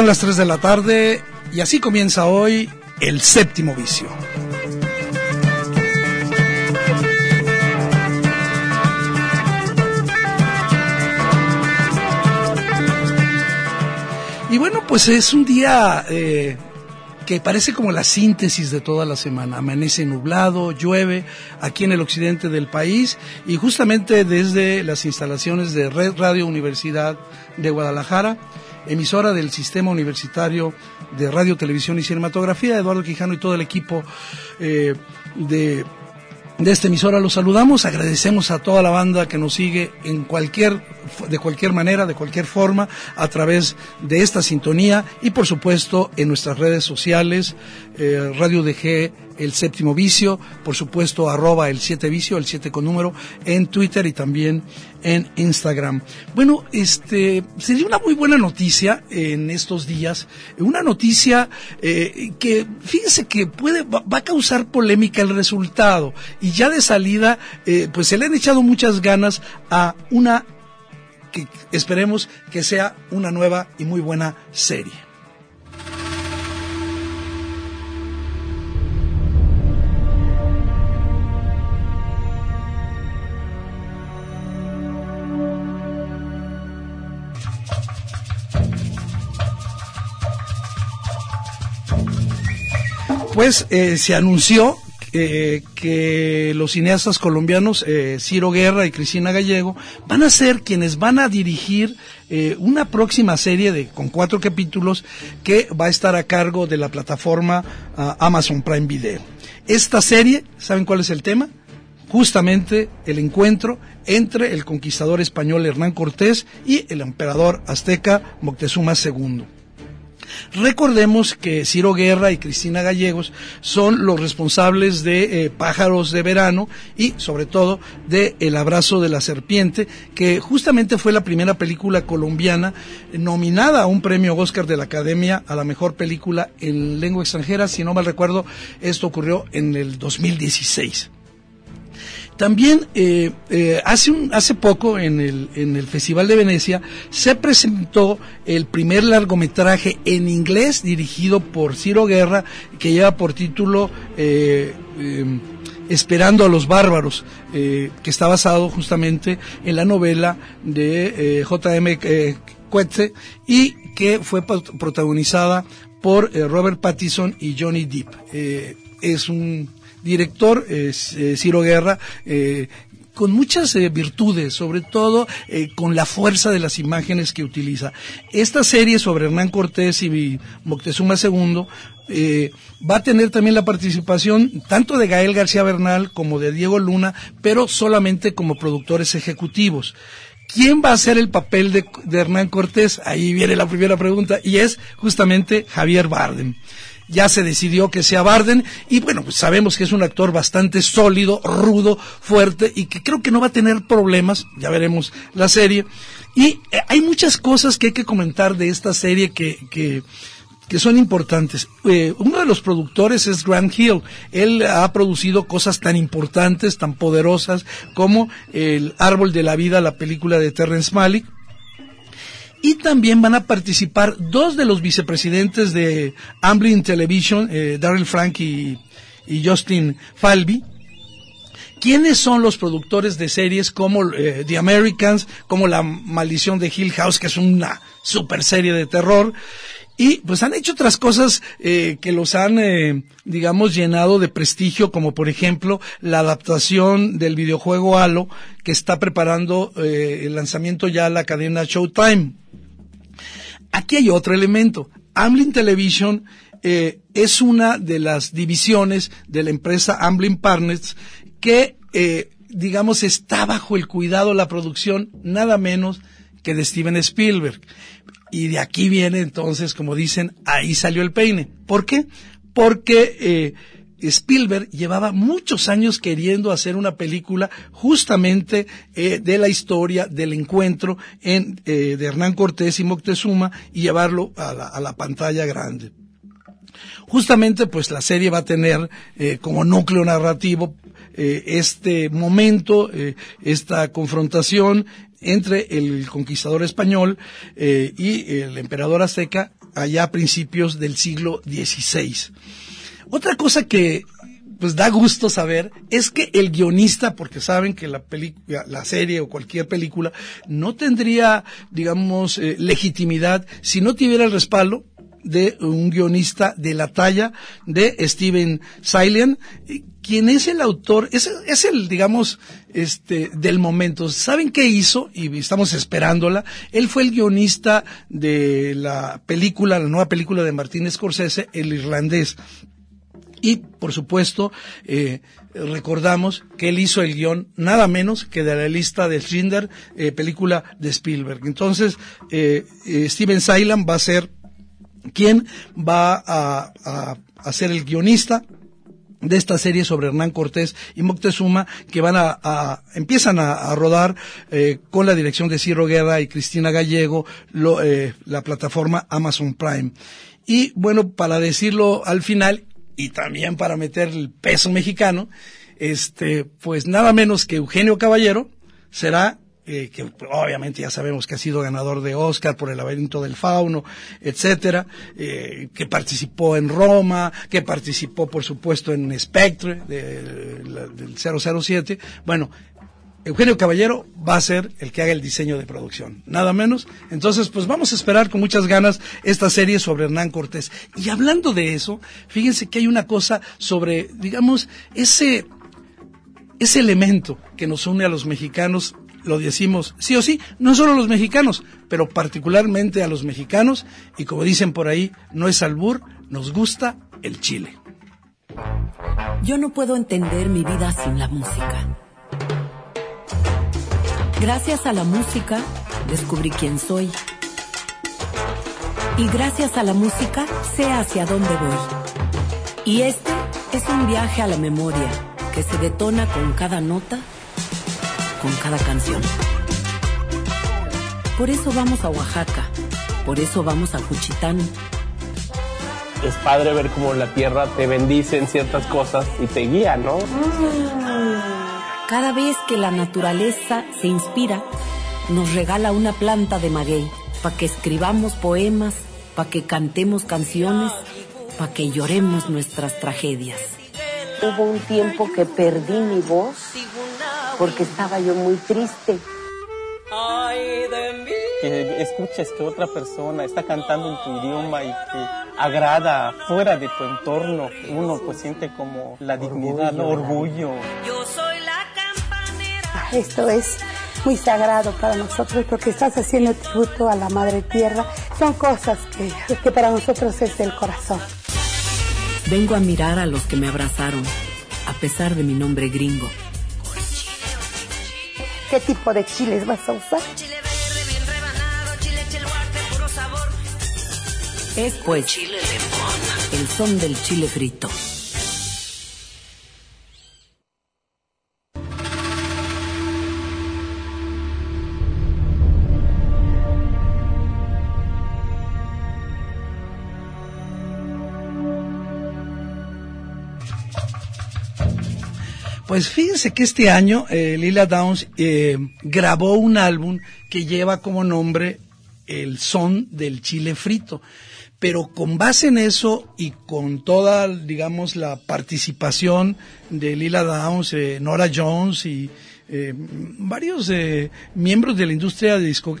Son las 3 de la tarde y así comienza hoy el séptimo vicio. Y bueno, pues es un día eh, que parece como la síntesis de toda la semana. Amanece nublado, llueve aquí en el occidente del país y justamente desde las instalaciones de Red Radio Universidad de Guadalajara emisora del Sistema Universitario de Radio, Televisión y Cinematografía, Eduardo Quijano y todo el equipo eh, de, de esta emisora. Los saludamos, agradecemos a toda la banda que nos sigue en cualquier, de cualquier manera, de cualquier forma, a través de esta sintonía y por supuesto en nuestras redes sociales, eh, Radio DG, el séptimo vicio, por supuesto arroba el siete vicio, el siete con número, en Twitter y también en Instagram. Bueno, este sería una muy buena noticia en estos días, una noticia eh, que fíjense que puede va, va, a causar polémica el resultado y ya de salida eh, pues se le han echado muchas ganas a una que esperemos que sea una nueva y muy buena serie. pues eh, se anunció eh, que los cineastas colombianos eh, Ciro Guerra y Cristina Gallego van a ser quienes van a dirigir eh, una próxima serie de con cuatro capítulos que va a estar a cargo de la plataforma uh, Amazon Prime Video. Esta serie, ¿saben cuál es el tema? Justamente el encuentro entre el conquistador español Hernán Cortés y el emperador azteca Moctezuma II. Recordemos que Ciro Guerra y Cristina Gallegos son los responsables de eh, Pájaros de Verano y sobre todo de El abrazo de la serpiente, que justamente fue la primera película colombiana nominada a un premio Oscar de la Academia a la mejor película en lengua extranjera. Si no mal recuerdo, esto ocurrió en el 2016. También eh, eh, hace, un, hace poco en el, en el Festival de Venecia se presentó el primer largometraje en inglés dirigido por Ciro Guerra que lleva por título eh, Esperando a los Bárbaros, que está basado justamente en la novela de J.M. Coetze y que fue protagonizada por Robert Pattinson y Johnny Depp. es un director, eh, Ciro Guerra, eh, con muchas eh, virtudes, sobre todo eh, con la fuerza de las imágenes que utiliza. Esta serie sobre Hernán Cortés y Moctezuma II eh, va a tener también la participación tanto de Gael García Bernal como de Diego Luna, pero solamente como productores ejecutivos. ¿Quién va a hacer el papel de, de Hernán Cortés? Ahí viene la primera pregunta y es justamente Javier Bardem ya se decidió que sea Barden y bueno, pues sabemos que es un actor bastante sólido, rudo, fuerte y que creo que no va a tener problemas, ya veremos la serie. Y eh, hay muchas cosas que hay que comentar de esta serie que, que, que son importantes. Eh, uno de los productores es Grant Hill. Él ha producido cosas tan importantes, tan poderosas como El Árbol de la Vida, la película de Terrence Malick, y también van a participar dos de los vicepresidentes de Amblin Television, eh, Daryl Frank y, Justin Falby. ¿Quiénes son los productores de series como eh, The Americans, como La Maldición de Hill House, que es una super serie de terror? Y pues han hecho otras cosas eh, que los han, eh, digamos, llenado de prestigio, como por ejemplo la adaptación del videojuego Halo, que está preparando eh, el lanzamiento ya a la cadena Showtime. Aquí hay otro elemento. Amblin Television es una de las divisiones de la empresa Amblin Partners que, digamos, está bajo el cuidado, la producción, nada menos que de Steven Spielberg. Y de aquí viene entonces, como dicen, ahí salió el peine. ¿Por qué? Porque eh, Spielberg llevaba muchos años queriendo hacer una película justamente eh, de la historia del encuentro en, eh, de Hernán Cortés y Moctezuma y llevarlo a la, a la pantalla grande. Justamente, pues la serie va a tener eh, como núcleo narrativo eh, este momento, eh, esta confrontación entre el conquistador español eh, y el emperador azteca allá a principios del siglo XVI. Otra cosa que pues da gusto saber es que el guionista, porque saben que la película, la serie o cualquier película no tendría, digamos, eh, legitimidad si no tuviera el respaldo de un guionista de la talla de Steven Silian, quien es el autor, es, es, el, digamos, este, del momento. ¿Saben qué hizo? Y estamos esperándola. Él fue el guionista de la película, la nueva película de Martin Scorsese, El Irlandés. Y, por supuesto, eh, recordamos que él hizo el guion nada menos que de la lista de Schindler, eh, película de Spielberg. Entonces, eh, Steven Sailan va a ser quien va a, a, a ser el guionista de esta serie sobre Hernán Cortés y Moctezuma que van a, a empiezan a, rodar eh, con la dirección de Ciro Guerra y Cristina Gallego lo, eh, la plataforma Amazon Prime. Y bueno para decirlo al final y también para meter el peso mexicano este pues nada menos que Eugenio Caballero será eh, que obviamente ya sabemos que ha sido ganador de Oscar por El laberinto del fauno, etcétera, eh, que participó en Roma, que participó por supuesto en Spectre de, de, del 007. Bueno, Eugenio Caballero va a ser el que haga el diseño de producción, nada menos. Entonces, pues vamos a esperar con muchas ganas esta serie sobre Hernán Cortés. Y hablando de eso, fíjense que hay una cosa sobre, digamos, ese, ese elemento que nos une a los mexicanos lo decimos sí o sí, no solo los mexicanos, pero particularmente a los mexicanos, y como dicen por ahí, no es albur, nos gusta el chile. Yo no puedo entender mi vida sin la música. Gracias a la música descubrí quién soy. Y gracias a la música sé hacia dónde voy. Y este es un viaje a la memoria que se detona con cada nota con cada canción. Por eso vamos a Oaxaca, por eso vamos a Juchitán. Es padre ver cómo la tierra te bendice en ciertas cosas y te guía, ¿no? Cada vez que la naturaleza se inspira, nos regala una planta de maguey para que escribamos poemas, para que cantemos canciones, para que lloremos nuestras tragedias. Hubo un tiempo que perdí mi voz porque estaba yo muy triste. Que escuches que otra persona está cantando en tu idioma y que agrada fuera de tu entorno, uno pues siente como la dignidad, orgullo. orgullo. Yo soy la campanera. Esto es muy sagrado para nosotros porque estás haciendo tributo a la Madre Tierra. Son cosas que, que para nosotros es el corazón. Vengo a mirar a los que me abrazaron, a pesar de mi nombre gringo. ¿Qué tipo de chiles vas a usar? Chile verde, bien rebanado, chile cheluarte, puro sabor. Es pues chile limón, el son del chile frito. Pues fíjense que este año eh, Lila Downs eh, grabó un álbum que lleva como nombre el son del chile frito. Pero con base en eso y con toda, digamos, la participación de Lila Downs, eh, Nora Jones y eh, varios miembros de la industria de disco,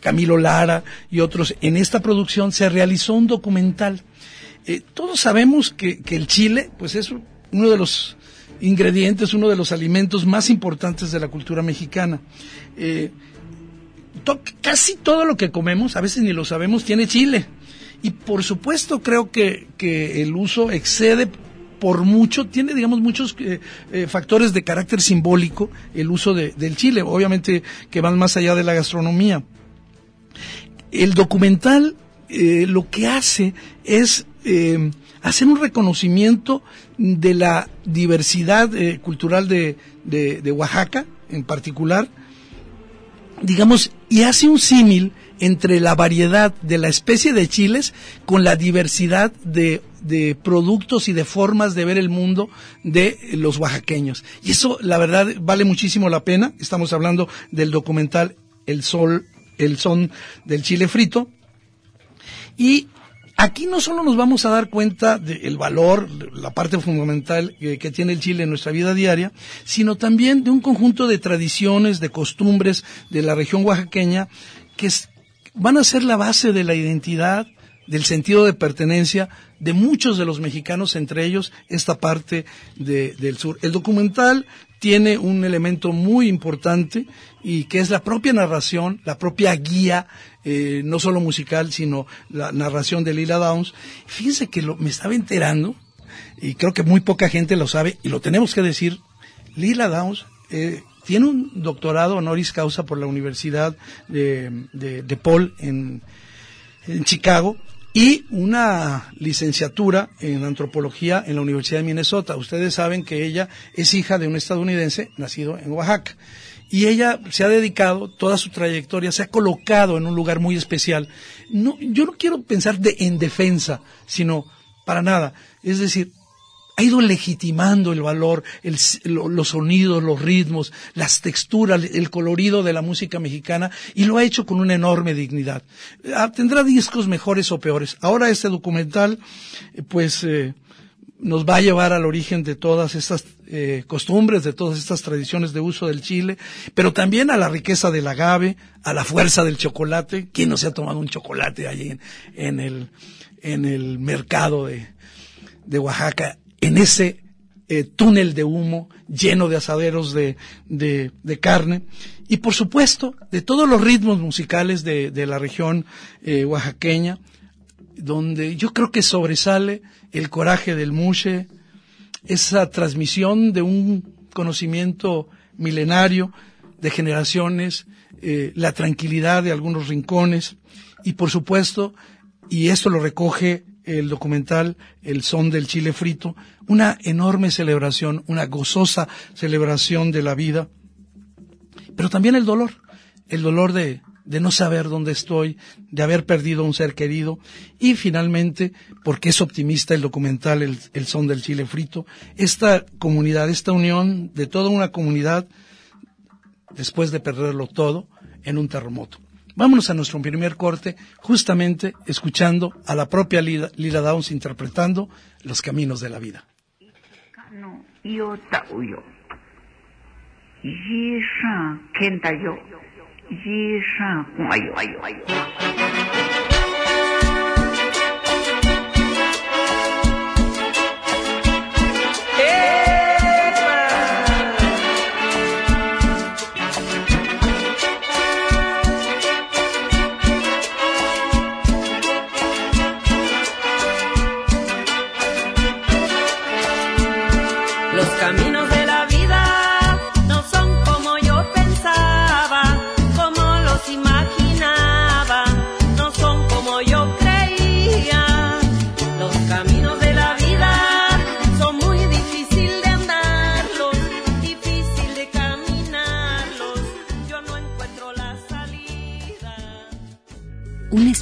Camilo Lara y otros, en esta producción se realizó un documental. Todos sabemos que, que el chile, pues es uno de los ingredientes, uno de los alimentos más importantes de la cultura mexicana. Eh, casi todo lo que comemos, a veces ni lo sabemos, tiene chile. Y por supuesto creo que, que el uso excede por mucho, tiene digamos muchos eh, eh, factores de carácter simbólico el uso de- del chile, obviamente que van más allá de la gastronomía. El documental lo que hace es hacer un reconocimiento de la diversidad eh, cultural de, de- de Oaxaca en particular, digamos, y hace un símil entre la variedad de la especie de chiles con la diversidad de, de productos y de formas de ver el mundo de los oaxaqueños. Y eso, la verdad, vale muchísimo la pena. Estamos hablando del documental El Sol, El Son del Chile Frito. Y aquí no solo nos vamos a dar cuenta del valor, la parte fundamental que, que tiene el Chile en nuestra vida diaria, sino también de un conjunto de tradiciones, de costumbres de la región oaxaqueña que es- van a ser la base de la identidad, del sentido de pertenencia de muchos de los mexicanos, entre ellos esta parte de- del sur. El documental tiene un elemento muy importante y que es la propia narración, la propia guía, eh, no solo musical, sino la narración de Lila Downs. Fíjense que lo- me estaba enterando, y creo que muy poca gente lo sabe, y lo tenemos que decir, Lila Downs eh, tiene un doctorado honoris causa por la Universidad de, de, de Paul en, en Chicago y una licenciatura en antropología en la Universidad de Minnesota. Ustedes saben que ella es hija de un estadounidense nacido en Oaxaca. Y ella se ha dedicado, toda su trayectoria, se ha colocado en un lugar muy especial. No, yo no quiero pensar de, en defensa, sino para nada. Es decir, ha ido legitimando el valor, el los sonidos, los ritmos, las texturas, el colorido de la música mexicana y lo ha hecho con una enorme dignidad. Ah, Tendrá discos mejores o peores. Ahora este documental, eh, pues, eh, nos va a llevar al origen de todas estas eh, costumbres, de todas estas tradiciones de uso del chile, pero también a la riqueza del agave, a la fuerza del chocolate. ¿Quién no se ha tomado un chocolate allí en, el, en el mercado de, de Oaxaca, en ese eh, túnel de humo lleno de asaderos de, de, de carne y por supuesto de todos los ritmos musicales de, de la región eh, oaxaqueña, donde yo creo que sobresale el coraje del mushe, esa transmisión de un conocimiento milenario de generaciones, eh, la tranquilidad de algunos rincones y por supuesto, y esto lo recoge el documental El son del chile frito, una enorme celebración, una gozosa celebración de la vida, pero también el dolor, el dolor de, de no saber dónde estoy, de haber perdido un ser querido y finalmente, porque es optimista el documental El, son del chile frito, esta comunidad, esta unión de toda una comunidad después de perderlo todo en un terremoto. Vámonos a nuestro primer corte, justamente escuchando a la propia Lila Downs interpretando Los Caminos de la Vida. のよたう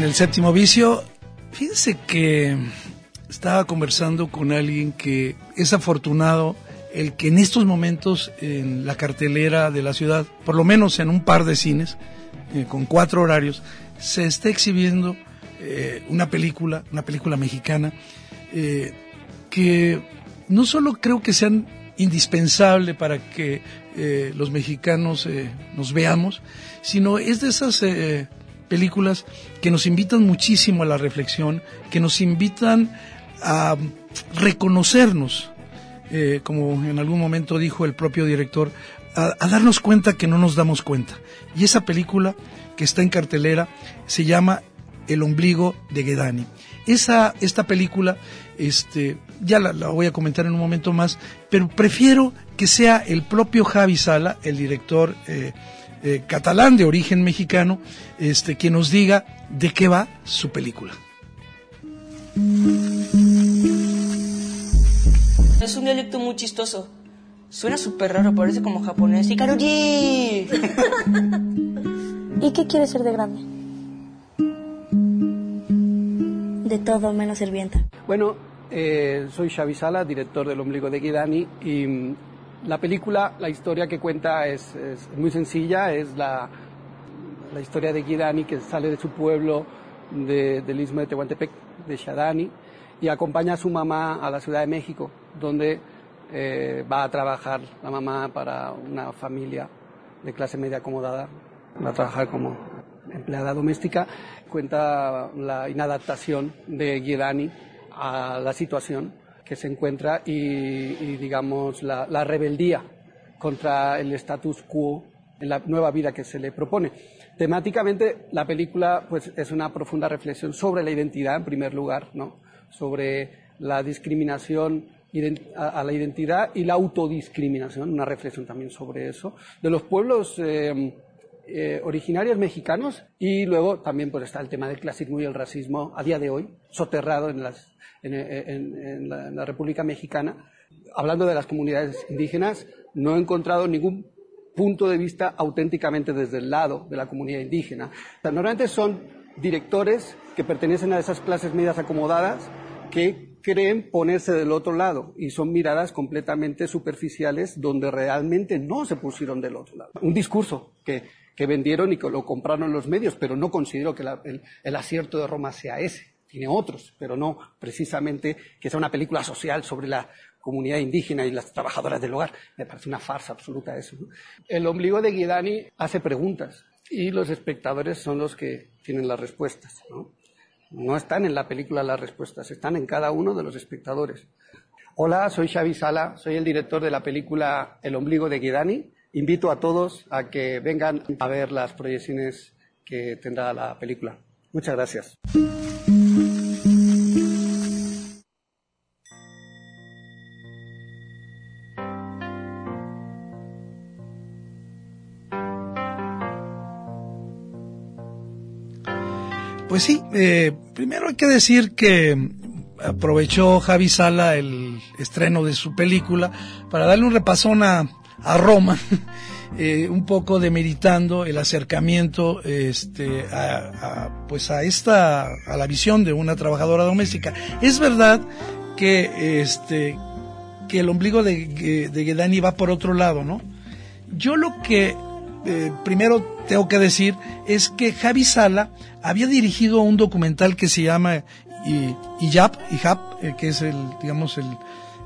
En el séptimo vicio, fíjense que estaba conversando con alguien que es afortunado el que en estos momentos en la cartelera de la ciudad, por lo menos en un par de cines, eh, con cuatro horarios, se está exhibiendo eh, una película, una película mexicana, eh, que no solo creo que sean indispensable para que los mexicanos nos veamos, sino es de esas películas que nos invitan muchísimo a la reflexión, que nos invitan a reconocernos, eh, como en algún momento dijo el propio director, a, darnos cuenta que no nos damos cuenta. Y esa película que está en cartelera se llama El ombligo de Gedani. Esa, esta película, este, ya la, la voy a comentar en un momento más, pero prefiero que sea el propio Javi Sala, el director eh, eh, catalán de origen mexicano, este, quien nos diga de qué va su película. Es un dialecto muy chistoso. Suena súper raro, parece como japonés. ¡Y Karuji! ¿Y qué quieres ser de grande? De todo menos sirvienta. Bueno, eh, soy Xavi Sala, director del Ombligo de Guidani, y la película, la historia que cuenta es, es muy sencilla, es la, la historia de Guidani que sale de su pueblo de- del istmo de Tehuantepec, de Shadani, y acompaña a su mamá a la Ciudad de México, donde eh, va a trabajar la mamá para una familia de clase media acomodada, va a trabajar como empleada doméstica. Cuenta la inadaptación de Guidani a la situación que se encuentra y, y, digamos, la, la rebeldía contra el status quo en la nueva vida que se le propone. Temáticamente, la película pues, es una profunda reflexión sobre la identidad, en primer lugar, ¿no? sobre la discriminación a la identidad y la autodiscriminación, una reflexión también sobre eso, de los pueblos eh, eh, originarios mexicanos y luego también pues, está el tema del clasismo y el racismo a día de hoy, soterrado en, las, en, la, República Mexicana. Hablando de las comunidades indígenas, no he encontrado ningún punto de vista auténticamente desde el lado de la comunidad indígena. O normalmente son directores que pertenecen a esas clases medias acomodadas que creen ponerse del otro lado y son miradas completamente superficiales donde realmente no se pusieron del otro lado. Un discurso que, que vendieron y que lo compraron los medios, pero no considero que la- el, el acierto de Roma sea ese. Tiene otros, pero no precisamente que sea una película social sobre la comunidad indígena y las trabajadoras del hogar. Me parece una farsa absoluta eso. ¿no? El ombligo de Guidani hace preguntas y los espectadores son los que tienen las respuestas. ¿no? No están en la película las respuestas, están en cada uno de los espectadores. Hola, soy Xavi Sala, soy el director de la película El ombligo de Guidani. Invito a todos a que vengan a ver las proyecciones que tendrá la película. Muchas gracias. Pues sí, eh, primero hay que decir que aprovechó Javi Sala el estreno de su película para darle un repasón a, a Roma, eh, un poco demeritando el acercamiento este, a, pues a esta a la visión de una trabajadora doméstica. Es verdad que este que el ombligo de, de Gedani va por otro lado, ¿no? Yo lo que eh, primero tengo que decir es que Javi Sala había dirigido un documental que se llama I- Iyap, eh, que es el, digamos, el,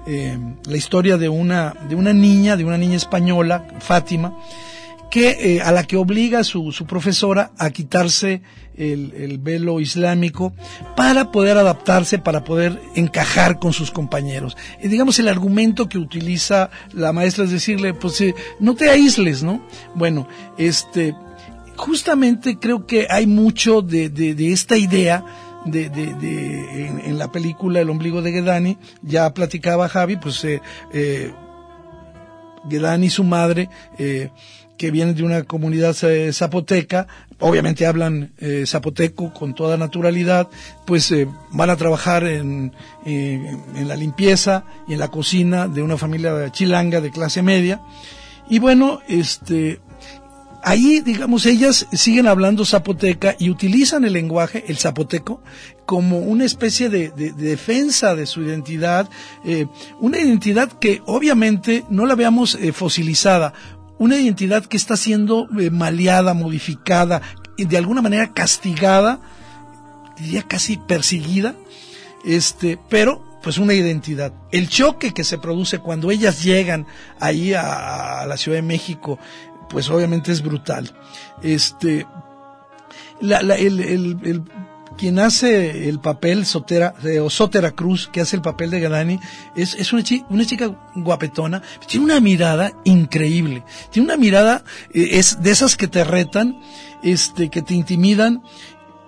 eh, la historia de una, de una niña, de una niña española, Fátima, que, eh, a la que obliga su, su profesora a quitarse el, el velo islámico para poder adaptarse, para poder encajar con sus compañeros. Y digamos, el argumento que utiliza la maestra es decirle, pues eh, no te aísles, ¿no? Bueno, este, justamente creo que hay mucho de, de, de esta idea de, de, de en, la película El ombligo de Gedani, ya platicaba Javi, pues eh, eh, Gedani y su madre, eh, que vienen de una comunidad eh, zapoteca, obviamente hablan eh, zapoteco con toda naturalidad, pues eh, van a trabajar en, eh, en la limpieza y en la cocina de una familia chilanga de clase media. Y bueno, este, ahí, digamos, ellas siguen hablando zapoteca y utilizan el lenguaje, el zapoteco, como una especie de, de, de defensa de su identidad, eh, una identidad que obviamente no la veamos eh, fosilizada, una identidad que está siendo eh, maleada, modificada, de alguna manera castigada, diría casi perseguida, este, pero pues una identidad. El choque que se produce cuando ellas llegan ahí a la Ciudad de México, pues obviamente es brutal. Este, la, la, el, el, el, quien hace el papel Sotera, o Sotera Cruz, que hace el papel de Gadani, es, es una, chica, una chica guapetona, tiene una mirada increíble, tiene una mirada, eh, es de esas que te retan, este, que te intimidan,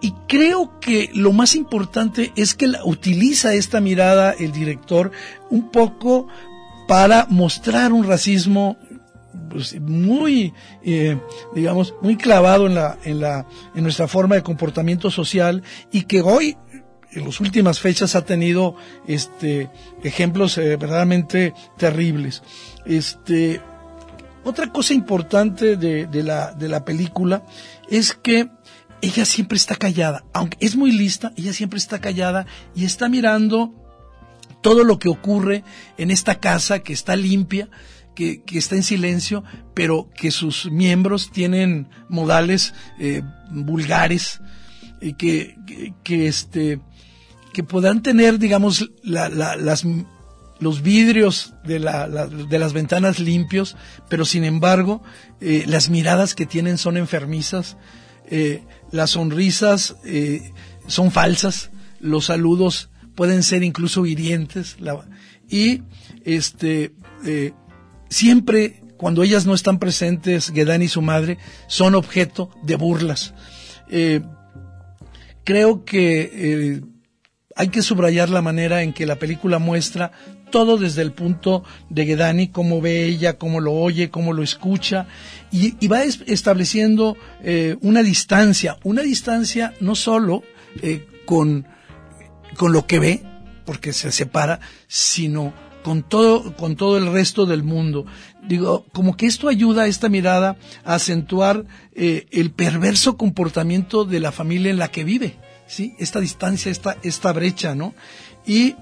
y creo que lo más importante es que la, utiliza esta mirada el director un poco para mostrar un racismo muy, eh, digamos, muy clavado en la, en la, en nuestra forma de comportamiento social y que hoy, en las últimas fechas, ha tenido, este, ejemplos eh, verdaderamente terribles. Este, otra cosa importante de, de la, de la película es que ella siempre está callada, aunque es muy lista, ella siempre está callada y está mirando todo lo que ocurre en esta casa que está limpia, que, está en silencio, pero que sus miembros tienen modales eh, vulgares, y que, que, este, que puedan tener, digamos, la, la, las, los vidrios de, la, de las ventanas limpios, pero sin embargo, eh, las miradas que tienen son enfermizas, eh, las sonrisas son falsas, los saludos pueden ser incluso hirientes, y este, siempre cuando ellas no están presentes, Gedan y su madre, son objeto de burlas. Eh, creo que eh, hay que subrayar la manera en que la película muestra todo desde el punto de Gedani, cómo ve ella, cómo lo oye, cómo lo escucha, y, va estableciendo eh, una distancia, una distancia no solo con, con lo que ve, porque se separa, sino con todo, con todo el resto del mundo. Digo, como que esto ayuda a esta mirada a acentuar eh, el perverso comportamiento de la familia en la que vive, ¿sí? Esta distancia, esta, esta brecha, ¿no? Y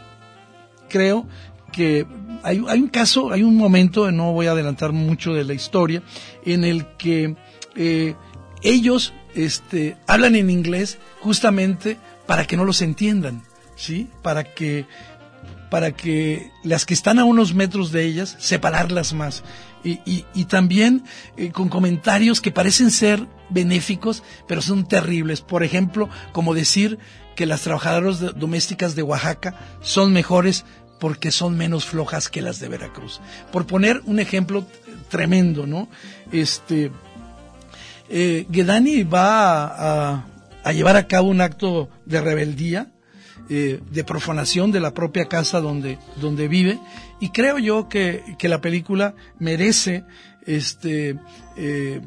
creo que hay, hay un caso, hay un momento, no voy a adelantar mucho de la historia, en el que eh, ellos este, hablan en inglés justamente para que no los entiendan, ¿sí? Para que para que las que están a unos metros de ellas, separarlas más. Y, y, también eh, con comentarios que parecen ser benéficos, pero son terribles. Por ejemplo, como decir que las trabajadoras domésticas de Oaxaca son mejores porque son menos flojas que las de Veracruz. Por poner un ejemplo tremendo, ¿no? Este, eh, Gedani va a llevar a cabo un acto de rebeldía, eh, de profanación de la propia casa donde, donde vive. Y creo yo que, que la película merece este, eh,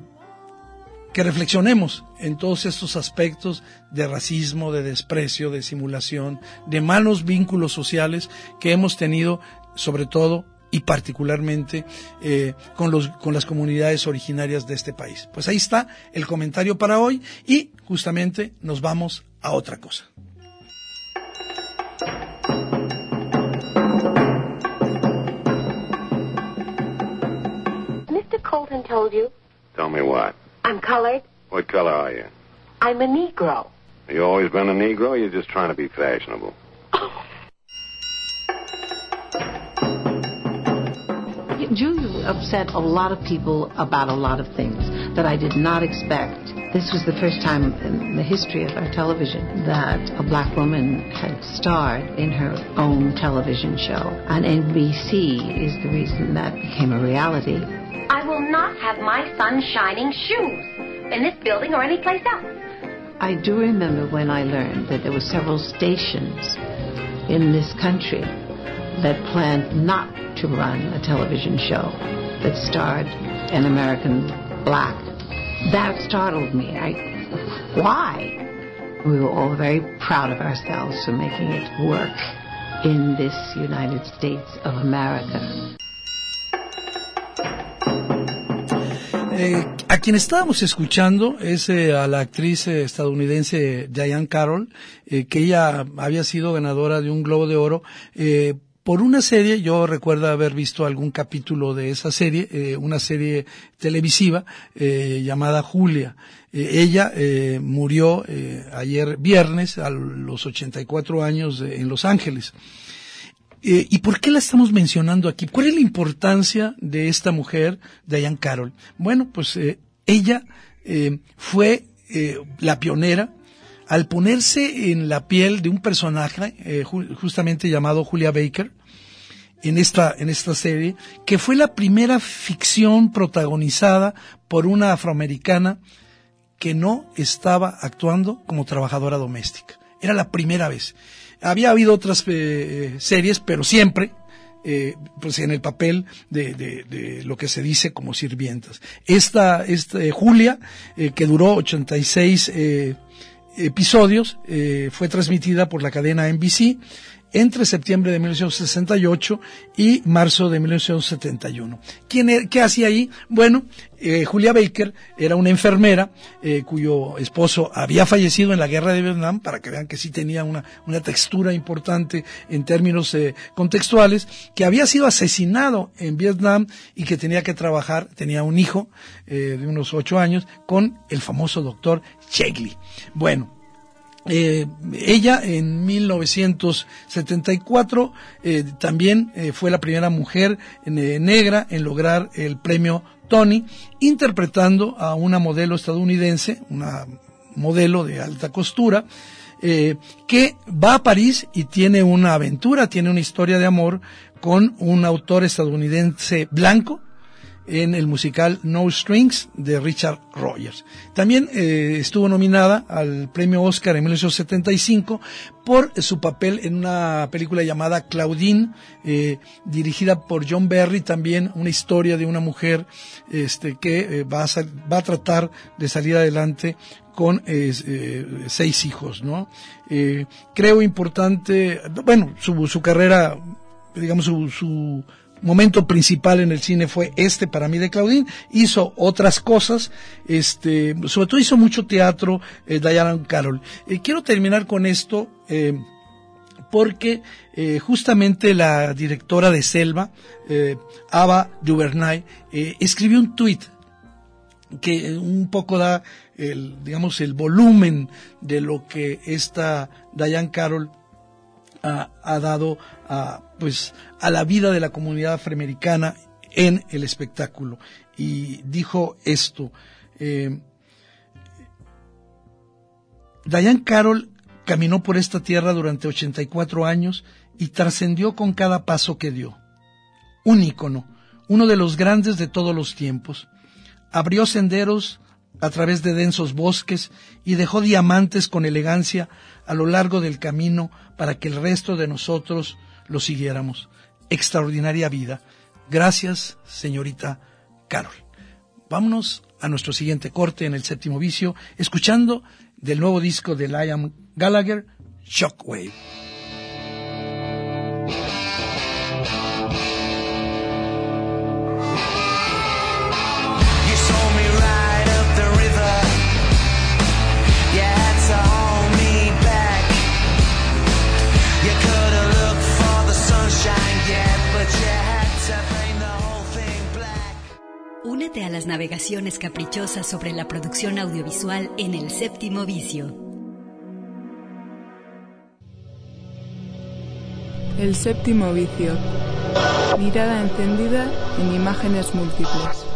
que reflexionemos en todos estos aspectos de racismo, de desprecio, de simulación, de malos vínculos sociales que hemos tenido, sobre todo y particularmente eh, con, los, con las comunidades originarias de este país. Pues ahí está el comentario para hoy y justamente nos vamos a otra cosa. Told you Tell me what? I'm colored. What color are you? I'm a Negro. You always been a Negro or you're just trying to be fashionable? Julia upset a lot of people about a lot of things that I did not expect. This was the first time in the history of our television that a black woman had starred in her own television show. And NBC is the reason that became a reality. I will not have my son shining shoes in this building or anyplace else. I do remember when I learned that there were several stations in this country that planned not to run a television show that starred an American black. That startled me. I, why? We were all very proud of ourselves for making it work in this United States of America. Eh, a quien estábamos escuchando es eh, a la actriz eh, estadounidense Diane Carroll, eh, que ella había sido ganadora de un Globo de Oro por una serie, yo recuerdo haber visto algún capítulo de esa serie, eh, una serie televisiva eh, llamada Julia. Eh, ella murió ayer viernes a los 84 años en Los Ángeles. Eh, ¿Y por qué la estamos mencionando aquí? ¿Cuál es la importancia de esta mujer, Diane Carroll? Bueno, pues eh, ella eh, fue la pionera al ponerse en la piel de un personaje ju- justamente llamado Julia Baker en esta en esta serie que fue la primera ficción protagonizada por una afroamericana que no estaba actuando como trabajadora doméstica. Era la primera vez. Había habido otras eh, series, pero siempre eh, pues en el papel de, de- lo que se dice como sirvientas. Esta, esta eh, Julia, eh, que duró 86 eh, episodios, eh, fue transmitida por la cadena NBC entre septiembre de 1968 y marzo de 1971. ¿Quién, e- ¿Qué hacía ahí? Bueno, eh, Julia Baker era una enfermera eh, cuyo esposo había fallecido en la guerra de Vietnam, para que vean que sí tenía una, una textura importante en términos eh, contextuales, que había sido asesinado en Vietnam y que tenía que trabajar, tenía un hijo de unos ocho años, con el famoso doctor Chegley. Bueno, eh, ella en 1974 eh, también eh, fue la primera mujer negra en lograr el premio Tony, interpretando a una modelo estadounidense, una modelo de alta costura, que va a París y tiene una aventura, tiene una historia de amor con un autor estadounidense blanco, en el musical No Strings de Richard Rogers. También eh, estuvo nominada al premio Oscar en 1975 por su papel en una película llamada Claudine, eh, dirigida por John Berry, también una historia de una mujer este, que eh, va, a tratar de salir adelante con seis hijos, ¿no? Creo importante, bueno, su, su carrera, digamos, su, su momento principal en el cine fue este para mí de Claudine. Hizo otras cosas, este, sobre todo hizo mucho teatro, eh, Diana Carroll. Eh, quiero terminar con esto, eh, porque eh, justamente la directora de Selva, eh, Ava DuVernay, escribió un tuit que un poco da el, digamos, el volumen de lo que esta Diane Carroll ha, ha dado a, pues, a la vida de la comunidad afroamericana en el espectáculo. Y dijo esto, eh, Diane Carroll caminó por esta tierra durante 84 años y trascendió con cada paso que dio. Un ícono, uno de los grandes de todos los tiempos. Abrió senderos a través de densos bosques y dejó diamantes con elegancia a lo largo del camino para que el resto de nosotros lo siguiéramos. Extraordinaria vida. Gracias, señorita Carol. Vámonos a nuestro siguiente corte en el séptimo vicio, escuchando del nuevo disco de Liam Gallagher, Shockwave. A las navegaciones caprichosas sobre la producción audiovisual en el séptimo vicio. El séptimo vicio. Mirada encendida en imágenes múltiples.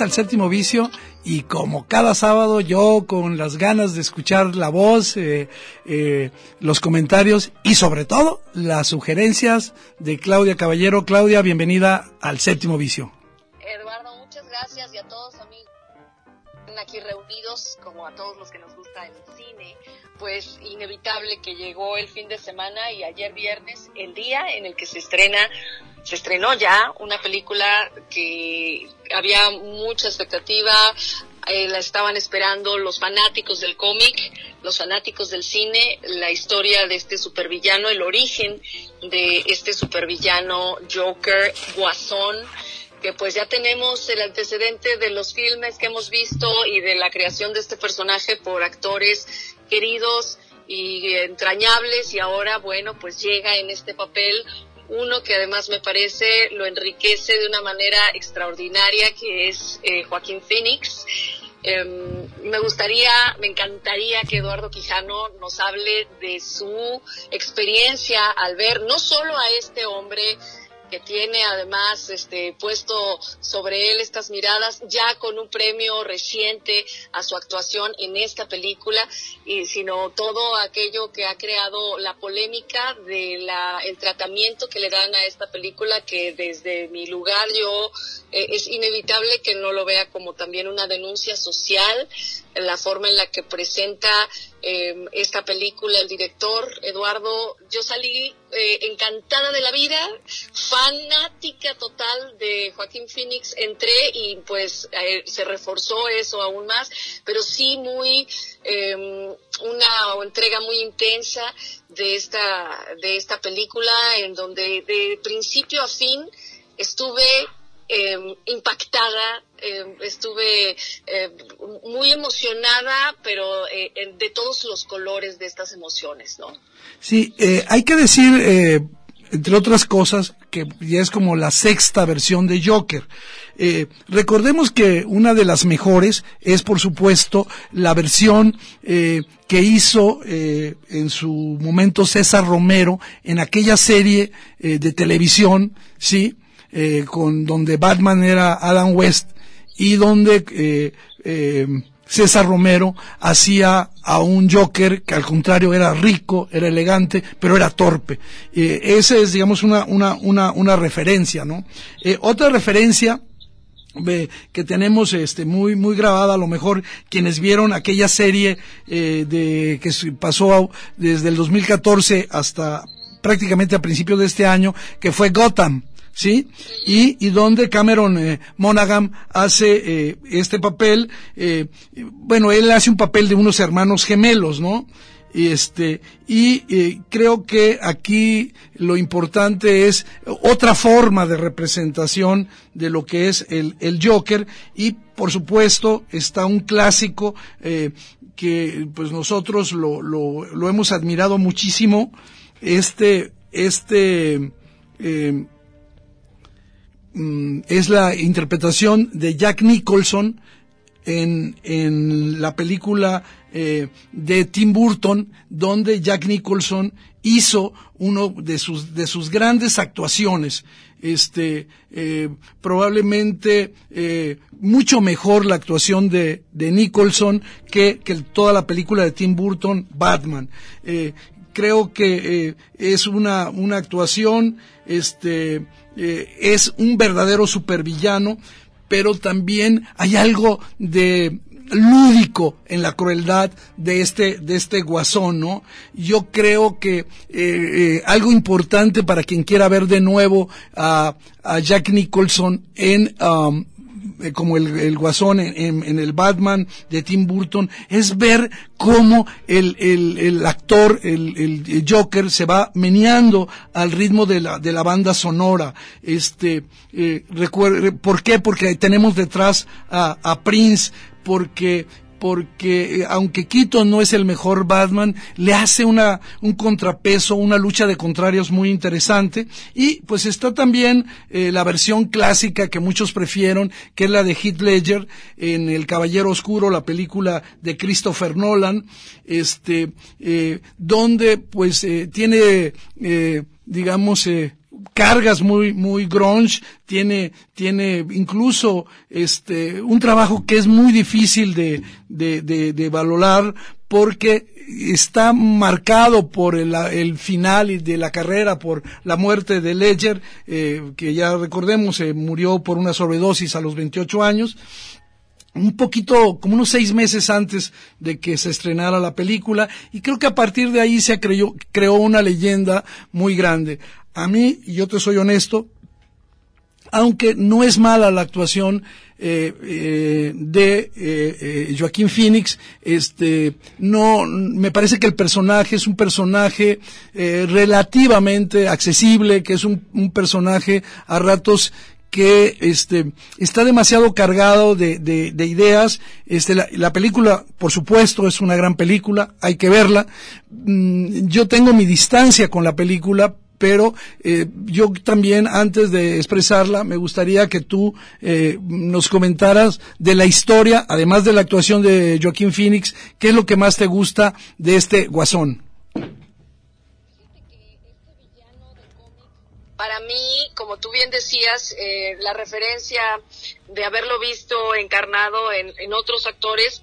Al séptimo vicio y como cada sábado yo con las ganas de escuchar la voz, eh, eh, los comentarios y sobre todo las sugerencias de Claudia Caballero. Claudia, bienvenida al séptimo vicio. Eduardo, muchas gracias y a todos amigos aquí reunidos, como a todos los que nos gusta el cine, pues inevitable que llegó el fin de semana y ayer viernes, el día en el que se estrena se estrenó ya una película que había mucha expectativa, eh, la estaban esperando los fanáticos del cómic, los fanáticos del cine, la historia de este supervillano, el origen de este supervillano Joker, Guasón, que pues ya tenemos el antecedente de los filmes que hemos visto y de la creación de este personaje por actores queridos y entrañables. Y ahora bueno pues llega en este papel uno que además me parece lo enriquece de una manera extraordinaria que es eh, Joaquín Phoenix. Em, me gustaría, me encantaría que Eduardo Quijano nos hable de su experiencia al ver no solo a este hombre que tiene además este puesto sobre él estas miradas ya con un premio reciente a su actuación en esta película y sino todo aquello que ha creado la polémica de la el tratamiento que le dan a esta película que desde mi lugar yo eh, es inevitable que no lo vea como también una denuncia social la forma en la que presenta eh, esta película el director Eduardo yo salí eh, encantada de la vida fanática total de Joaquín Phoenix entré y pues eh, se reforzó eso aún más pero sí muy em, una entrega muy intensa de esta de esta película en donde de principio a fin estuve eh, impactada, eh, estuve eh, muy emocionada, pero eh, de todos los colores de estas emociones, ¿no? Sí, eh, hay que decir, eh, entre otras cosas, que ya es como la sexta versión de Joker. Eh, recordemos que una de las mejores es, por supuesto, la versión eh, que hizo eh, en su momento César Romero en aquella serie de televisión, sí, eh, con donde Batman era Adam West y donde eh, eh, César Romero hacía a un Joker que al contrario era rico, era elegante, pero era torpe. Eh, esa es, digamos, una, una, una, una referencia, ¿no? Eh, otra referencia ve, que tenemos este muy muy grabada a lo mejor quienes vieron aquella serie eh, de que pasó desde el 2014 hasta prácticamente a principios de este año que fue Gotham ¿sí? Y, y donde Cameron eh, Monaghan hace eh, este papel, eh, bueno, él hace un papel de unos hermanos gemelos, ¿no? Y este, y eh, creo que aquí lo importante es otra forma de representación de lo que es el, el Joker y por supuesto está un clásico eh, que pues nosotros lo, lo, lo hemos admirado muchísimo, este, este, eh, mm, es la interpretación de Jack Nicholson en, en la película eh, de Tim Burton, donde Jack Nicholson hizo uno de sus, de sus grandes actuaciones. Este, eh, probablemente eh, mucho mejor la actuación de, de Nicholson que, que toda la película de Tim Burton, Batman. Eh, creo que eh, es una, una actuación, este, eh, es un verdadero supervillano, pero también hay algo de lúdico en la crueldad de este de este guasón, ¿no? Yo creo que eh, eh, algo importante para quien quiera ver de nuevo a, a Jack Nicholson en um, como el, el guasón en, en- el Batman de Tim Burton, es ver cómo el, el, el actor, el, el Joker, se va meneando al ritmo de la, de la banda sonora. Este, eh, ¿Por qué? Porque tenemos detrás a, a Prince, porque porque eh, aunque Keaton no es el mejor Batman, le hace una, un contrapeso, una lucha de contrarios muy interesante. Y pues está también eh, la versión clásica que muchos prefieren, que es la de Heath Ledger en El Caballero Oscuro, la película de Christopher Nolan, este, eh, donde pues eh, tiene, eh, digamos, eh, cargas muy muy grunge, tiene tiene incluso este un trabajo que es muy difícil de de, de, de valorar porque está marcado por el, el, final de la carrera, por la muerte de Ledger, eh, que ya recordemos, eh, murió por una sobredosis a los 28 años, un poquito, como unos seis meses antes de que se estrenara la película, y creo que a partir de ahí se creó, creó una leyenda muy grande. A mí, y yo te soy honesto, aunque no es mala la actuación eh, eh, de eh, eh, Joaquín Phoenix, este, no, me parece que el personaje es un personaje eh, relativamente accesible, que es un, un personaje a ratos que este está demasiado cargado de, de, de ideas. Este, la, la, película, por supuesto, es una gran película, hay que verla. Mm, yo tengo mi distancia con la película, pero eh, yo también, antes de expresarla, me gustaría que tú eh, nos comentaras de la historia, además de la actuación de Joaquín Phoenix, qué es lo que más te gusta de este guasón. Para mí, como tú bien decías, eh, la referencia de haberlo visto encarnado en, en otros actores,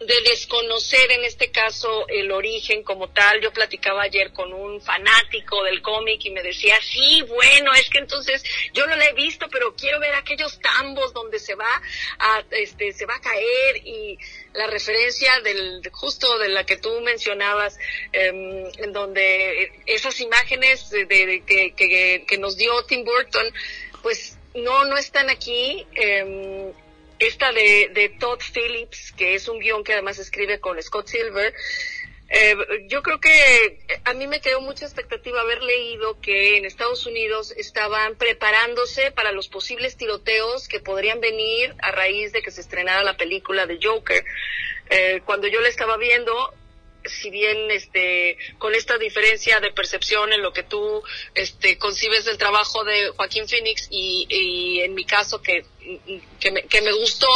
de desconocer en este caso el origen como tal. Yo platicaba ayer con un fanático del cómic y me decía, sí, bueno, es que entonces yo no la he visto, pero quiero ver aquellos tambos donde se va a, este, se va a caer y la referencia del, justo de la que tú mencionabas, eh, en donde esas imágenes de, de, que, que, que, nos dio Tim Burton, pues no, no están aquí. Eh, esta de, de, Todd Phillips, que es un guion que además escribe con Scott Silver, eh, yo creo que a mí me quedó mucha expectativa haber leído que en Estados Unidos estaban preparándose para los posibles tiroteos que podrían venir a raíz de que se estrenara la película de Joker. Eh, cuando yo la estaba viendo, si bien este con esta diferencia de percepción en lo que tú este concibes del trabajo de Joaquín Phoenix y, y en mi caso que que me, que me, gustó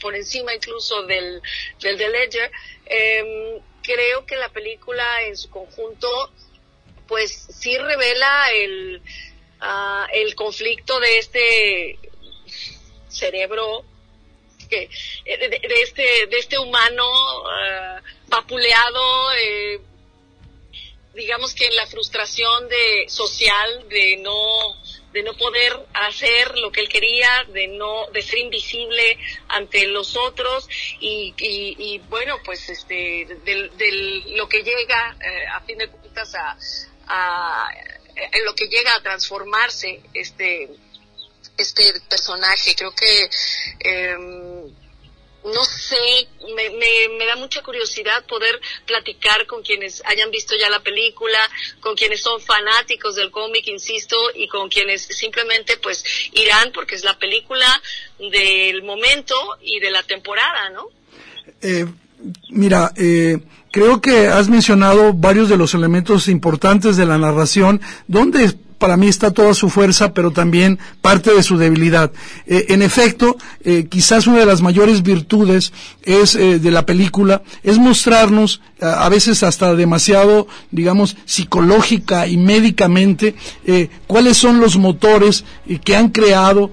por encima incluso del del de Ledger eh, creo que la película en su conjunto pues sí revela el uh, el conflicto de este cerebro que de, de este de este humano uh, vapuleado eh, digamos que en la frustración de social de no de no poder hacer lo que él quería, de no, de ser invisible ante los otros y, bueno, pues este, del, del, lo que llega eh, a fin de cuentas a, a, en lo que llega a transformarse este, este personaje. Creo que eh, no sé, me, me, me, da mucha curiosidad poder platicar con quienes hayan visto ya la película, con quienes son fanáticos del cómic, insisto, y con quienes simplemente pues irán porque es la película del momento y de la temporada, ¿no? Eh, mira, eh, creo que has mencionado varios de los elementos importantes de la narración, donde para mí está toda su fuerza, pero también parte de su debilidad. Eh, en efecto, eh, quizás una de las mayores virtudes es eh, de la película es mostrarnos a, a veces hasta demasiado, digamos, psicológica y médicamente cuáles son los motores que han creado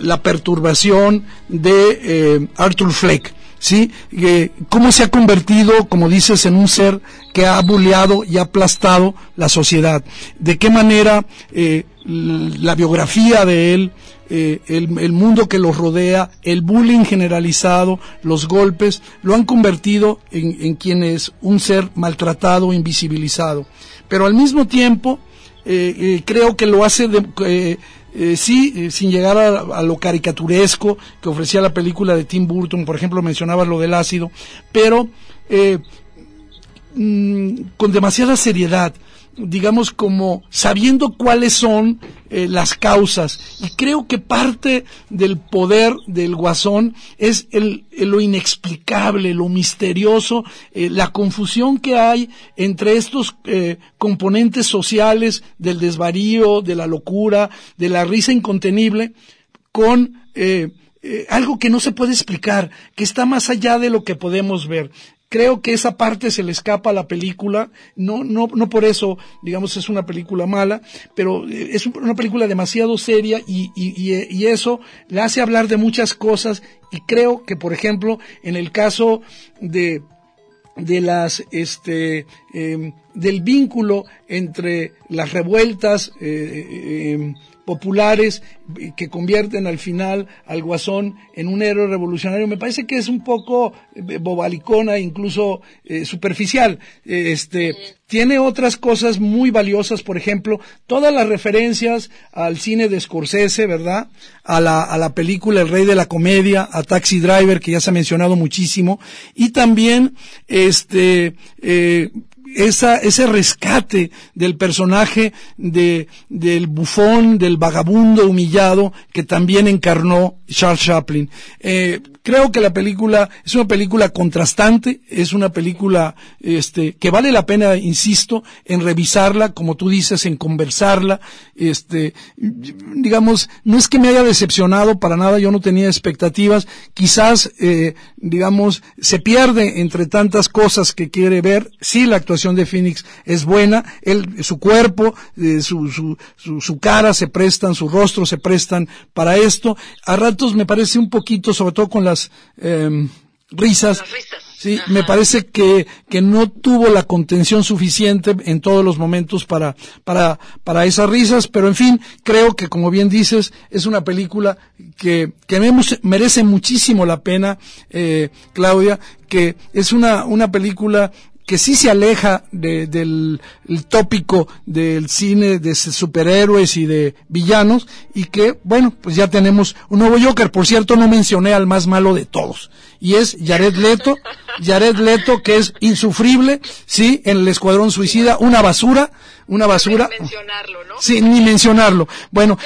la perturbación de Arthur Fleck. ¿Sí? Eh, ¿Cómo se ha convertido, como dices, en un ser que ha bulleado y aplastado la sociedad? ¿De qué manera eh, la biografía de él, eh, el, el, mundo que los rodea, el bullying generalizado, los golpes, lo han convertido en, en quien es un ser maltratado, invisibilizado? Pero al mismo tiempo, creo que lo hace de, eh, sí, eh, sin llegar a, lo caricaturesco que ofrecía la película de Tim Burton, por ejemplo, mencionabas lo del ácido, pero eh, mmm, con demasiada seriedad, digamos como sabiendo cuáles son eh, las causas. Y creo que parte del poder del guasón es el, lo inexplicable, lo misterioso, eh, la confusión que hay entre estos eh, componentes sociales del desvarío, de la locura, de la risa incontenible con eh, algo que no se puede explicar, que está más allá de lo que podemos ver creo que esa parte se le escapa a la película, no, no, no por eso, digamos, es una película mala, pero eh, es un- una película demasiado seria y, y, y, y eso le hace hablar de muchas cosas. Y creo que, por ejemplo, en el caso de de las este em, del vínculo entre las revueltas eh, em, populares eh, que convierten al final al guasón en un héroe revolucionario. Me parece que es un poco eh, bobalicona incluso eh, superficial. Este tiene otras cosas muy valiosas por ejemplo todas las referencias al cine de Scorsese verdad a la a la película El Rey de la Comedia a Taxi Driver que ya se ha mencionado muchísimo y también este eh, esa, ese rescate del personaje de, del bufón, del vagabundo humillado que también encarnó Charles Chaplin. Eh, creo que la película es una película contrastante, es una película este, que vale la pena, insisto, en revisarla, como tú dices, en conversarla. Este, digamos, no es que me haya decepcionado para nada, yo no tenía expectativas, quizás, eh, digamos, se pierde entre tantas cosas que quiere ver. Sí, la actuación de Phoenix es buena, él, su cuerpo, eh, su, su, su, su cara se prestan, su rostro se prestan para esto. A ratos me parece un poquito, sobre todo con las em, risas. Sí, me parece que, que no tuvo la contención suficiente en todos los momentos para, para, para esas risas, pero en fin, creo que como bien dices, es una película que, que me- merece muchísimo la pena, eh, Claudia, que es una, una película que sí se aleja de- del el tópico del cine de superhéroes y de villanos y que, bueno, pues ya tenemos un nuevo Joker. Por cierto, no mencioné al más malo de todos y es Jared Leto, Jared Leto que es insufrible, sí, en el Escuadrón Suicida, una basura, una basura. mencionarlo, ¿no? Sí, ni mencionarlo. Bueno,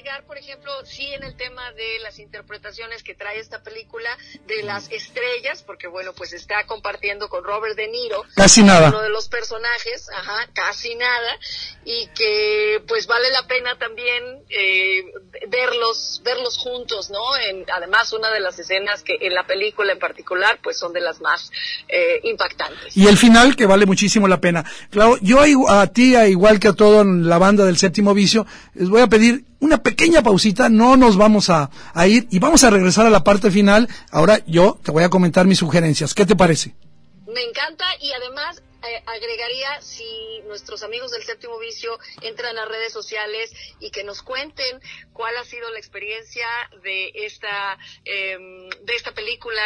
agregar, por ejemplo, sí en el tema de las interpretaciones que trae esta película de las estrellas, porque bueno, pues está compartiendo con Robert De Niro. Casi nada. Uno de los personajes, ajá, casi nada, y que pues vale la pena también eh, verlos, verlos juntos, ¿no? En, además, una de las escenas que en la película en particular, pues son de las más eh, impactantes. Y el final que vale muchísimo la pena. Claro, yo a ti, a igual que a toda la banda del séptimo vicio, les voy a pedir una pequeña pausita, no nos vamos a, a ir y vamos a regresar a la parte final. Ahora yo te voy a comentar mis sugerencias. ¿Qué te parece? Me encanta y además eh, agregaría si nuestros amigos del séptimo vicio entran a redes sociales y que nos cuenten cuál ha sido la experiencia de esta em, de esta película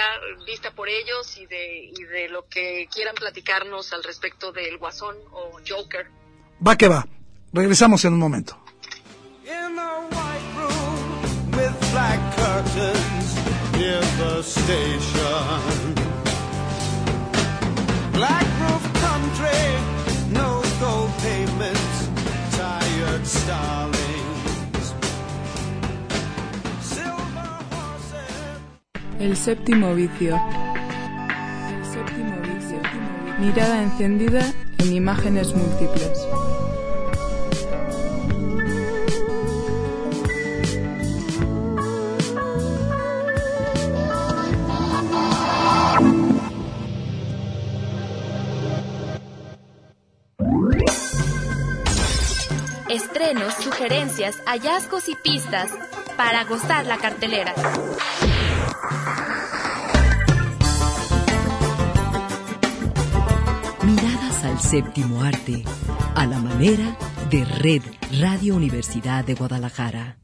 vista por ellos y de y de lo que quieran platicarnos al respecto del Guasón o Joker. Va que va. Regresamos en un momento. In a white room with black curtains near the station. Black roof country, no gold pavements, tired starlings. El séptimo vicio. El séptimo vicio. Mirada encendida en imágenes múltiples. Sugerencias, hallazgos y pistas para gozar la cartelera. Miradas al séptimo arte, a la manera de Red Radio Universidad de Guadalajara.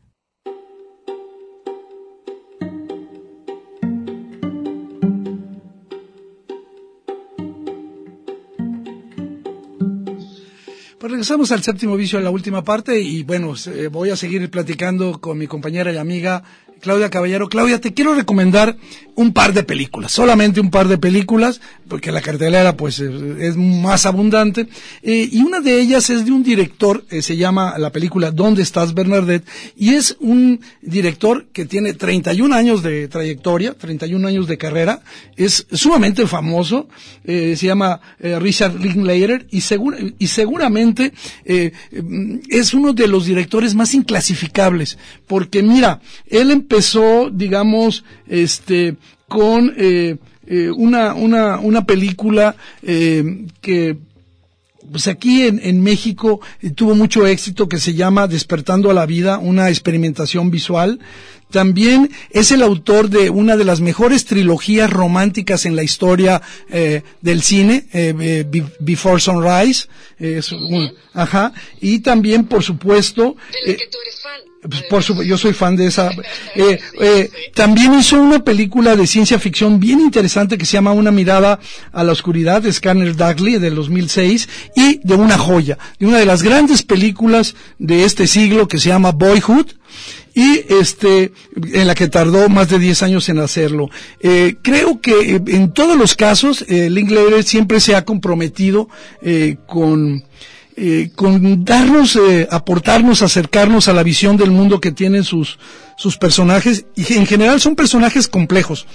Regresamos al séptimo vicio en la última parte y bueno, eh, voy a seguir platicando con mi compañera y amiga Claudia Caballero. Claudia, te quiero recomendar un par de películas, solamente un par de películas, porque la cartelera pues es más abundante. Eh, y una de ellas es de un director, eh, se llama la película ¿Dónde estás Bernadette? Y es un director que tiene 31 años de trayectoria, 31 años de carrera, es sumamente famoso, eh, se llama Richard Linklater y, y seguramente es uno de los directores más inclasificables, porque mira, él empezó, digamos, este, con eh, eh, una, una, una película eh, que pues aquí en, en México eh, tuvo mucho éxito que se llama Despertando a la Vida, una experimentación visual. También es el autor de una de las mejores trilogías románticas en la historia eh, del cine, eh, Be- Before Sunrise. es un- ajá. Y también, por supuesto, pues, por su- yo soy fan de esa. Eh, eh, también hizo una película de ciencia ficción bien interesante que se llama Una mirada a la oscuridad de Scanner Darkly del 2006 y de una joya, de una de las grandes películas de este siglo que se llama Boyhood y este en la que tardó más de 10 años en hacerlo. Eh, creo que en todos los casos Linklater siempre se ha comprometido eh, con eh, con darnos, eh, aportarnos, acercarnos a la visión del mundo que tienen sus, sus personajes, y en general son personajes complejos.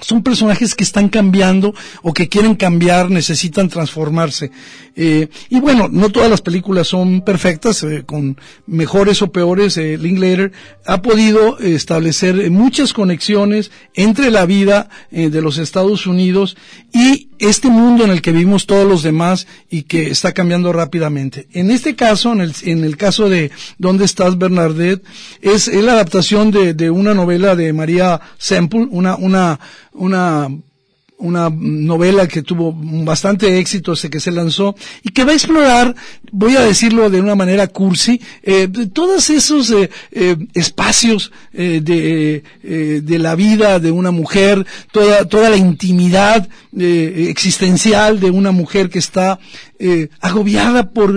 Son personajes que están cambiando o que quieren cambiar, necesitan transformarse. Eh, y bueno, no todas las películas son perfectas, eh, con mejores o peores. Eh, Linklater ha podido establecer muchas conexiones entre la vida de los Estados Unidos y este mundo en el que vivimos todos los demás y que está cambiando rápidamente. En este caso, en el, en el caso de ¿Dónde estás Bernadette? Es, la adaptación de, de una novela de María Semple, una, una, una una novela que tuvo bastante éxito, desde que se lanzó, y que va a explorar, voy a decirlo de una manera cursi, eh, todos esos eh, eh, espacios eh, de, de la vida de una mujer, toda, toda la intimidad existencial de una mujer que está agobiada por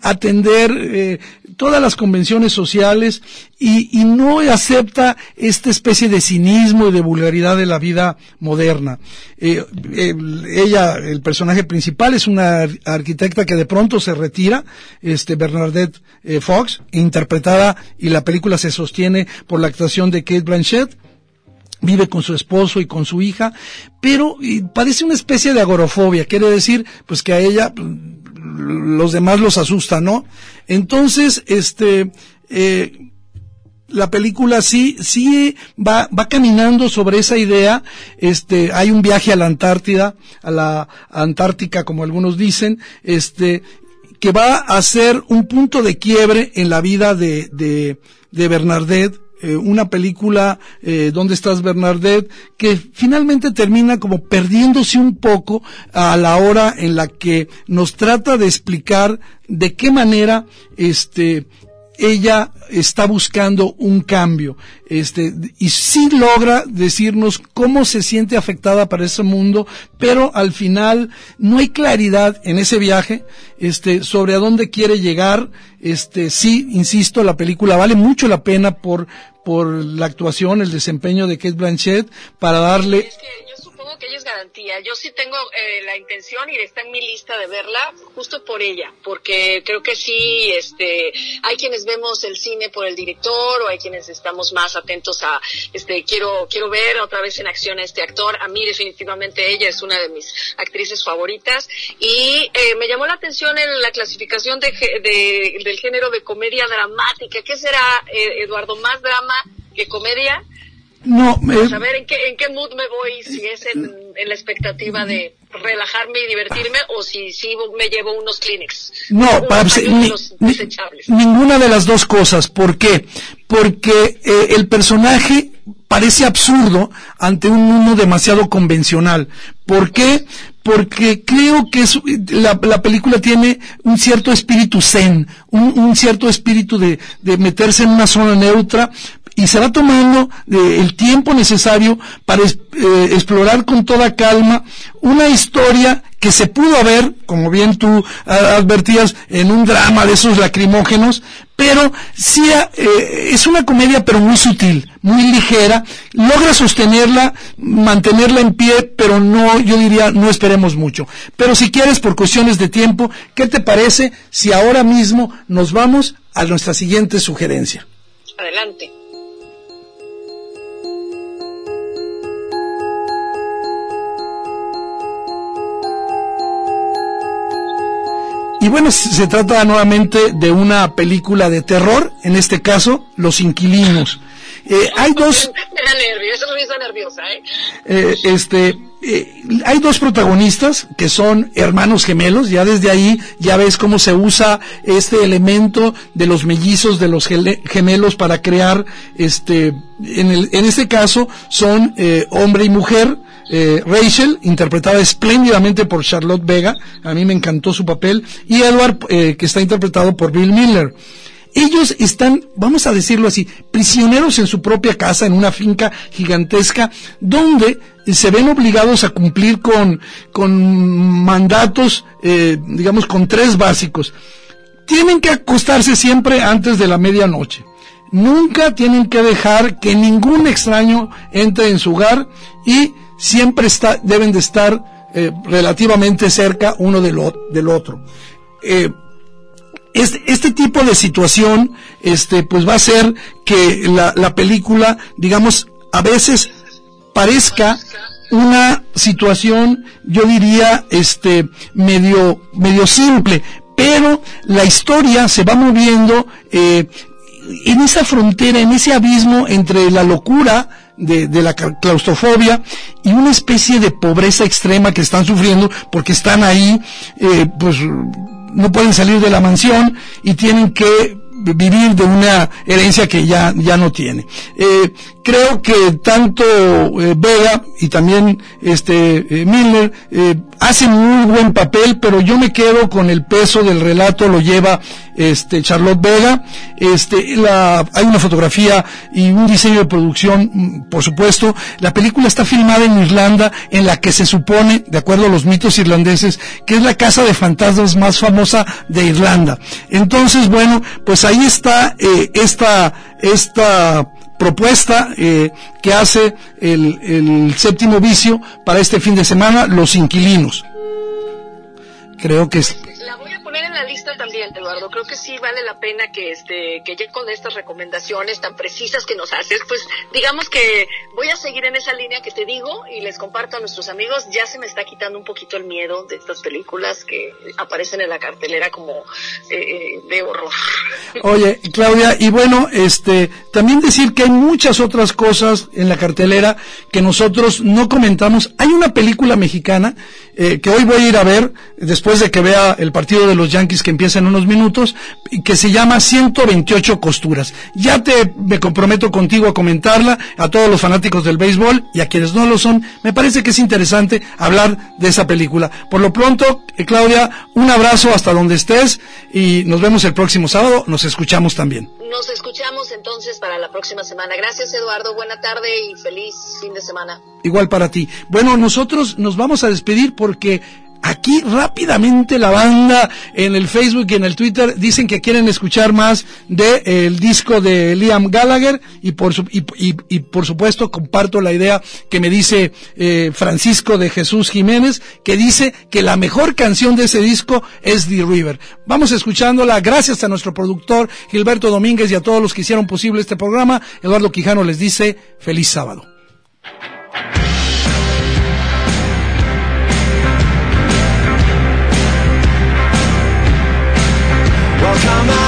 atender todas las convenciones sociales y, y no acepta esta especie de cinismo y de vulgaridad de la vida moderna. Eh, el- ella, el personaje principal, es una ar- arquitecta que de pronto se retira, este Bernadette eh, Fox, interpretada y la película se sostiene por la actuación de Kate Blanchett vive con su esposo y con su hija, pero y padece una especie de agorofobia, quiere decir, pues que a ella los demás los asusta, ¿no? Entonces, este, eh, la película sí, sí va, va caminando sobre esa idea. Este, hay un viaje a la Antártida, a la Antártica, como algunos dicen, este, que va a ser un punto de quiebre en la vida de, de, de Bernadette, eh, una película, eh, ¿Dónde estás Bernadette? que finalmente termina como perdiéndose un poco a la hora en la que nos trata de explicar de qué manera, este, ella está buscando un cambio, este, y sí logra decirnos cómo se siente afectada para ese mundo, pero al final no hay claridad en ese viaje, este, sobre a dónde quiere llegar, este, sí, insisto, la película vale mucho la pena por, por la actuación, el desempeño de Kate Blanchett, para darle, Que ella es garantía. Yo sí tengo eh, la intención y está en mi lista de verla justo por ella, porque creo que sí, este, hay quienes vemos el cine por el director o hay quienes estamos más atentos a, este, quiero, quiero ver otra vez en acción a este actor. A mí definitivamente ella es una de mis actrices favoritas y eh, me llamó la atención en la clasificación de, de- del género de comedia dramática. ¿Qué será, eh, Eduardo, más drama que comedia? No, eh, Pues a ver en qué, en qué mood me voy, si es en, en la expectativa de relajarme y divertirme o si sí me llevo unos Kleenex. No, Unos ni- desechables. Ninguna de las dos cosas. ¿Por qué? Porque eh, el personaje parece absurdo ante un mundo demasiado convencional. ¿Por qué? Porque creo que es- la, la película tiene un cierto espíritu zen, un, un cierto espíritu de, de meterse en una zona neutra y se va tomando eh, el tiempo necesario para eh, explorar con toda calma una historia que se pudo haber, como bien tú ah, advertías, en un drama de esos lacrimógenos, pero sí eh, es una comedia pero muy sutil, muy ligera, logra sostenerla, mantenerla en pie, pero no, yo diría, no esperemos mucho. Pero si quieres, por cuestiones de tiempo, ¿qué te parece si ahora mismo nos vamos a nuestra siguiente sugerencia? Adelante. Y bueno, se trata nuevamente de una película de terror, en este caso, Los Inquilinos. Eh, hay dos, nerviosa, ¿eh? este, eh, hay dos protagonistas que son hermanos gemelos, ya desde ahí ya ves cómo se usa este elemento de los mellizos de los gemelos para crear, este, en, el, en este caso son eh, hombre y mujer, eh, Rachel, interpretada espléndidamente por Charlotte Vega, a mí me encantó su papel, y Edward, eh, que está interpretado por Bill Miller. Ellos están, vamos a decirlo así, prisioneros en su propia casa, en una finca gigantesca, donde se ven obligados a cumplir con, con mandatos, eh, digamos, con tres básicos. Tienen que acostarse siempre antes de la medianoche. Nunca tienen que dejar que ningún extraño entre en su hogar y siempre está, deben de estar eh, relativamente cerca uno del, otro. Eh, este, tipo de situación, este, pues va a hacer que la, la película, digamos, a veces parezca una situación, yo diría, este, medio, medio simple, pero la historia se va moviendo eh, en esa frontera, en ese abismo entre la locura de, de la claustrofobia y una especie de pobreza extrema que están sufriendo porque están ahí, eh, pues no pueden salir de la mansión y tienen que vivir de una herencia que ya, ya no tiene. Eh, creo que tanto eh, Vega y también este eh, Miller eh, hacen muy buen papel, pero yo me quedo con el peso del relato, lo lleva este Charlotte Vega. Este, la, hay una fotografía y un diseño de producción, mm, por supuesto. La película está filmada en Irlanda, en la que se supone, de acuerdo a los mitos irlandeses, que es la casa de fantasmas más famosa de Irlanda. Entonces, bueno, pues ahí está eh, esta, esta propuesta eh, que hace el, el séptimo vicio para este fin de semana, Los Inquilinos. Creo que es, poner en la lista también, Eduardo. Creo que sí vale la pena que este que ya con estas recomendaciones tan precisas que nos haces, pues digamos que voy a seguir en esa línea que te digo y les comparto a nuestros amigos. Ya se me está quitando un poquito el miedo de estas películas que aparecen en la cartelera como eh, de horror. Oye, Claudia, y bueno, este, también decir que hay muchas otras cosas en la cartelera que nosotros no comentamos. Hay una película mexicana eh, que hoy voy a ir a ver después de que vea el partido de los Yankees que empieza en unos minutos, y que se llama 128 costuras. Ya te me comprometo contigo a comentarla a todos los fanáticos del béisbol y a quienes no lo son. Me parece que es interesante hablar de esa película. Por lo pronto, eh, Claudia, un abrazo hasta donde estés y nos vemos el próximo sábado. Nos escuchamos también. Nos escuchamos entonces para la próxima semana. Gracias, Eduardo. Buena tarde y feliz fin de semana. Igual para ti. Bueno, nosotros nos vamos a despedir porque aquí rápidamente la banda en el Facebook y en el Twitter dicen que quieren escuchar más de eh, disco de Liam Gallagher y por supuesto comparto la idea que me dice eh, Francisco de Jesús Jiménez que dice que la mejor canción de ese disco es The River. Vamos escuchándola gracias a nuestro productor Gilberto Domínguez y a todos los que hicieron posible este programa. Eduardo Quijano les dice feliz sábado. Come on,